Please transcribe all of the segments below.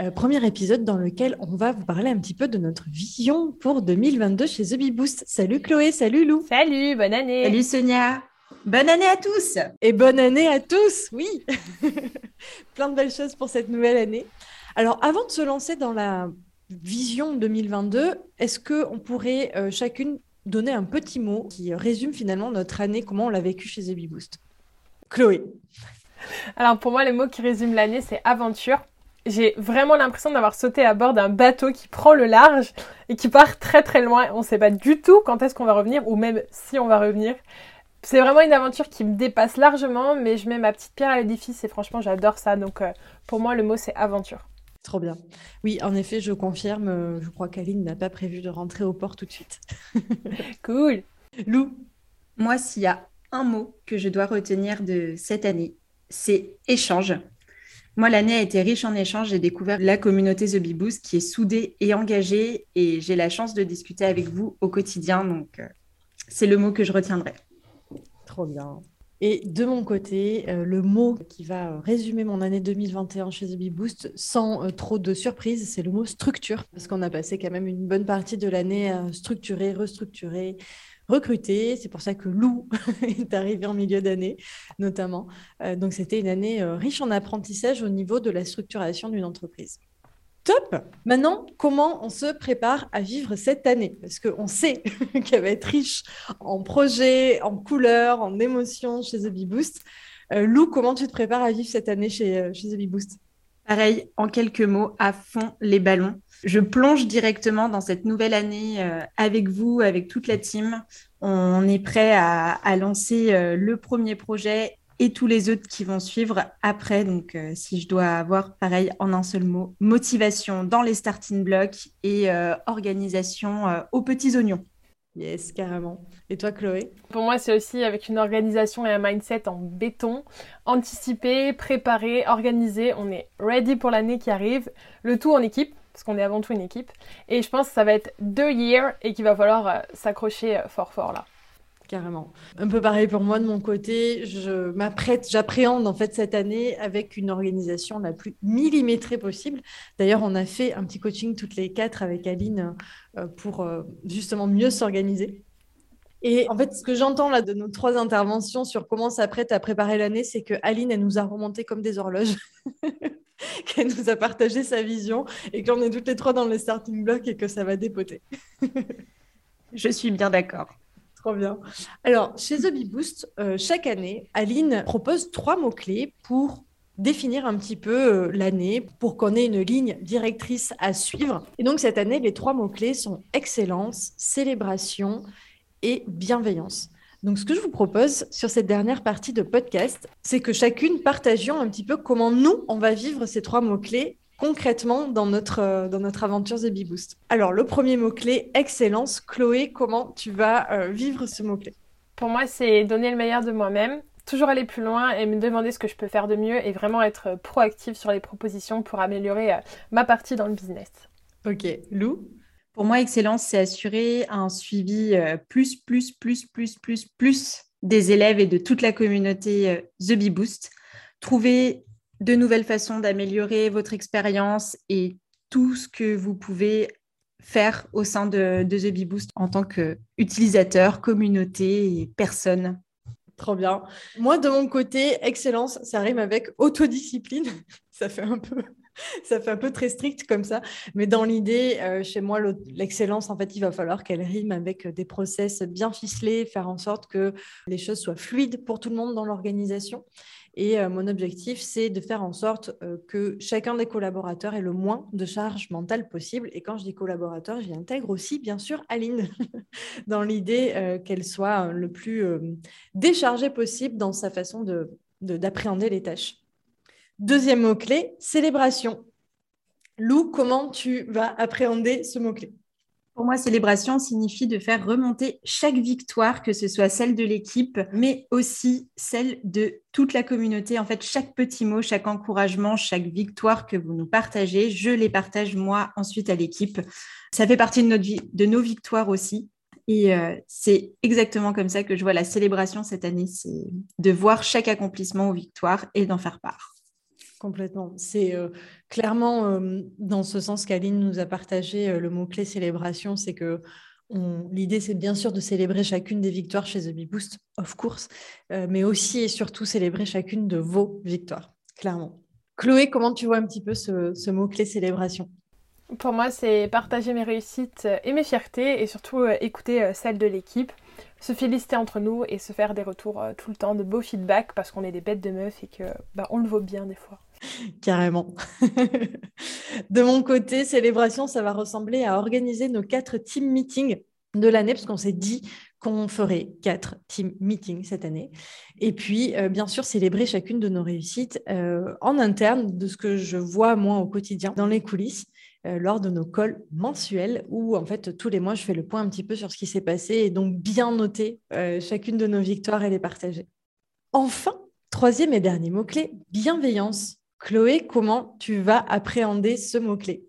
Euh, premier épisode dans lequel on va vous parler un petit peu de notre vision pour 2022 chez The Bee Boost. Salut Chloé, salut Lou. Salut, bonne année. Salut Sonia. Bonne année à tous. Et bonne année à tous, oui. Plein de belles choses pour cette nouvelle année. Alors avant de se lancer dans la vision 2022, est-ce qu'on pourrait euh, chacune donner un petit mot qui résume finalement notre année, comment on l'a vécu chez The Bee Boost? Chloé. Alors pour moi, le mot qui résume l'année, c'est aventure j'ai vraiment l'impression d'avoir sauté à bord d'un bateau qui prend le large et qui part très très loin. On ne sait pas du tout quand est-ce qu'on va revenir ou même si on va revenir. C'est vraiment une aventure qui me dépasse largement, mais je mets ma petite pierre à l'édifice et franchement j'adore ça. Donc euh, pour moi le mot c'est aventure. Trop bien. Oui, en effet, je confirme. Euh, je crois qu'Aline n'a pas prévu de rentrer au port tout de suite. cool. Lou Moi, s'il y a un mot que je dois retenir de cette année, c'est échange. Moi, l'année a été riche en échanges. J'ai découvert la communauté The Bee Boost qui est soudée et engagée et j'ai la chance de discuter avec vous au quotidien. Donc, euh, c'est le mot que je retiendrai. Trop bien. Et de mon côté, euh, le mot qui va résumer mon année 2021 chez The Bee Boost sans euh, trop de surprises, c'est le mot structure. Parce qu'on a passé quand même une bonne partie de l'année à structurer, restructurer, recruter. C'est pour ça que Lou est arrivé en milieu d'année, notamment. Euh, donc, c'était une année euh, riche en apprentissage au niveau de la structuration d'une entreprise. Top Maintenant, comment on se prépare à vivre cette année? Parce qu'on sait qu'elle va être riche en projets, en couleurs, en émotions chez The. Euh, Lou, comment tu te prépares à vivre cette année chez, chez The Pareil, en quelques mots, à fond les ballons je plonge directement dans cette nouvelle année euh, avec vous, avec toute la team. On est prêt à, lancer euh, le premier projet et tous les autres qui vont suivre après. Donc, euh, si je dois avoir, pareil, en un seul mot, motivation dans les starting blocks et organisation aux petits oignons. Yes, carrément. Et toi, Chloé? Pour moi, c'est aussi avec une organisation et un mindset en béton, anticiper, préparer, organiser. On est ready pour l'année qui arrive. Le tout en équipe parce qu'on est avant tout une équipe. Et je pense que ça va être deux years et qu'il va falloir euh, s'accrocher euh, fort fort là. Carrément. Un peu pareil pour moi de mon côté. Je m'apprête, j'appréhende en fait cette année avec une organisation la plus millimétrée possible. D'ailleurs, on a fait un petit coaching toutes les quatre avec Aline euh, pour justement mieux s'organiser. Et en fait, ce que j'entends là de nos trois interventions sur comment s'apprête à préparer l'année, c'est que Aline, elle nous a remonté comme des horloges. qu'elle nous a partagé sa vision et qu'on est toutes les trois dans le starting block et que ça va dépoter. Je suis bien d'accord. Bien. Alors, chez The Boost, euh, chaque année, Aline propose trois mots-clés pour définir un petit peu euh, l'année, pour qu'on ait une ligne directrice à suivre. Et donc, cette année, les trois mots-clés sont excellence, célébration et bienveillance. Donc, ce que je vous propose sur cette dernière partie de podcast, c'est que chacune partagions un petit peu comment nous, on va vivre ces trois mots-clés concrètement dans notre, euh, dans notre aventure The Bee Boost. Alors, le premier mot-clé, excellence. Chloé, comment tu vas euh, vivre ce mot-clé? Pour moi, c'est donner le meilleur de moi-même, toujours aller plus loin et me demander ce que je peux faire de mieux et vraiment être proactive sur les propositions pour améliorer euh, ma partie dans le business. Ok, Lou? Pour moi, excellence, c'est assurer un suivi euh, plus, plus, plus, plus, plus, plus des élèves et de toute la communauté euh, The Bee Boost. Trouver de nouvelles façons d'améliorer votre expérience et tout ce que vous pouvez faire au sein de, The Bee Boost en tant qu'utilisateur, communauté et personne. Trop bien. Moi, de mon côté, excellence, ça rime avec autodiscipline. ça fait un peu ça fait un peu très strict comme ça. Mais dans l'idée, euh, chez moi, l'excellence, en fait, il va falloir qu'elle rime avec des process bien ficelés, faire en sorte que les choses soient fluides pour tout le monde dans l'organisation. Et euh, mon objectif, c'est de faire en sorte euh, que chacun des collaborateurs ait le moins de charge mentale possible. Et quand je dis collaborateur, j'y intègre aussi, bien sûr, Aline, dans l'idée qu'elle soit le plus déchargée possible dans sa façon d'appréhender les tâches. Deuxième mot-clé, célébration. Lou, comment tu vas appréhender ce mot-clé? Pour moi, célébration signifie de faire remonter chaque victoire, que ce soit celle de l'équipe, mais aussi celle de toute la communauté. En fait, chaque petit mot, chaque encouragement, chaque victoire que vous nous partagez, je les partage moi ensuite à l'équipe. Ça fait partie de, notre vie, de nos victoires aussi. Et euh, c'est exactement comme ça que je vois la célébration cette année, c'est de voir chaque accomplissement aux victoires et d'en faire part. C'est euh, clairement euh, dans ce sens qu'Aline nous a partagé euh, le mot-clé célébration, c'est que l'idée, c'est bien sûr de célébrer chacune des victoires chez The Bee Boost, of course, mais aussi et surtout célébrer chacune de vos victoires, clairement. Chloé, comment tu vois un petit peu ce, ce mot-clé célébration? Pour moi, c'est partager mes réussites et mes fiertés et surtout écouter celles de l'équipe se féliciter entre nous et se faire des retours tout le temps, de beaux feedbacks parce qu'on est des bêtes de meufs et que bah, on le vaut bien des fois. Carrément. de mon côté, célébration, ça va ressembler à organiser nos quatre team meetings de l'année, parce qu'on s'est dit qu'on ferait quatre team meetings cette année. Et puis, euh, bien sûr, célébrer chacune de nos réussites euh, en interne, de ce que je vois moi au quotidien, dans les coulisses, euh, lors de nos calls mensuels, où en fait, tous les mois, je fais le point un petit peu sur ce qui s'est passé et donc bien noter chacune de nos victoires et les partager. Enfin, troisième et dernier mot-clé, bienveillance. Chloé, comment tu vas appréhender ce mot-clé?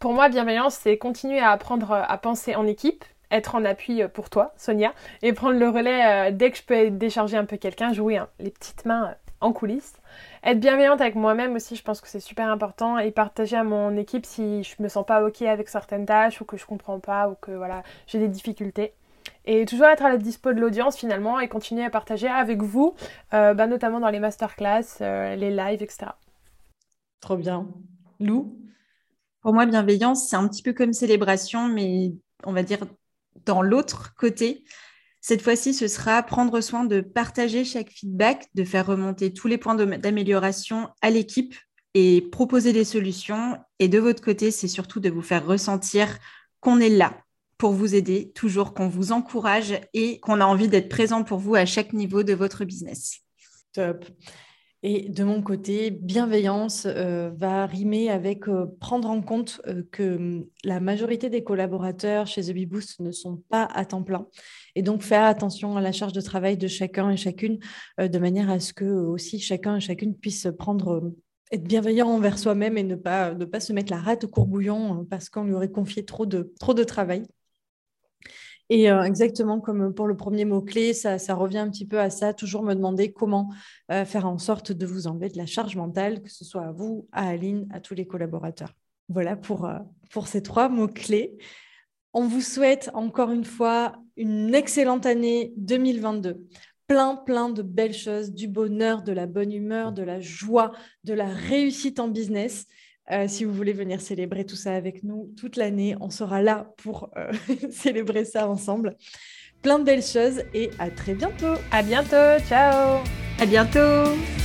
Pour moi, bienveillance, c'est continuer à apprendre à penser en équipe, être en appui pour toi, Sonia, et prendre le relais euh, dès que je peux décharger un peu quelqu'un, jouer hein, les petites mains euh, en coulisses. Être bienveillante avec moi-même aussi, je pense que c'est super important, et partager à mon équipe si je me sens pas ok avec certaines tâches ou que je comprends pas ou que voilà j'ai des difficultés. Et toujours être à la dispo de l'audience finalement et continuer à partager avec vous, euh, bah, notamment dans les masterclass, les lives, etc. Trop bien. Lou? Pour moi, bienveillance, c'est un petit peu comme célébration, mais on va dire dans l'autre côté. Cette fois-ci, ce sera prendre soin de partager chaque feedback, de faire remonter tous les points d'amélioration à l'équipe et proposer des solutions. Et de votre côté, c'est surtout de vous faire ressentir qu'on est là pour vous aider, toujours qu'on vous encourage et qu'on a envie d'être présent pour vous à chaque niveau de votre business. Top. Et de mon côté, bienveillance euh, va rimer avec euh, prendre en compte euh, que hum, la majorité des collaborateurs chez The ne sont pas à temps plein. Et donc faire attention à la charge de travail de chacun et chacune, de manière à ce que aussi chacun et chacune puisse prendre être bienveillant envers soi-même et ne pas, ne pas se mettre la rate au courbouillon parce qu'on lui aurait confié trop de travail. Et euh, exactement comme pour le premier mot-clé, ça, revient un petit peu à ça, toujours me demander comment euh, faire en sorte de vous enlever de la charge mentale, que ce soit à vous, à Aline, à tous les collaborateurs. Voilà pour, euh, pour ces trois mots-clés. On vous souhaite encore une fois une excellente année 2022 plein, plein de belles choses, du bonheur, de la bonne humeur, de la joie, de la réussite en business. Euh, si vous voulez venir célébrer tout ça avec nous toute l'année, on sera là pour euh, célébrer ça ensemble. Plein de belles choses et à très bientôt. À bientôt. Ciao. À bientôt.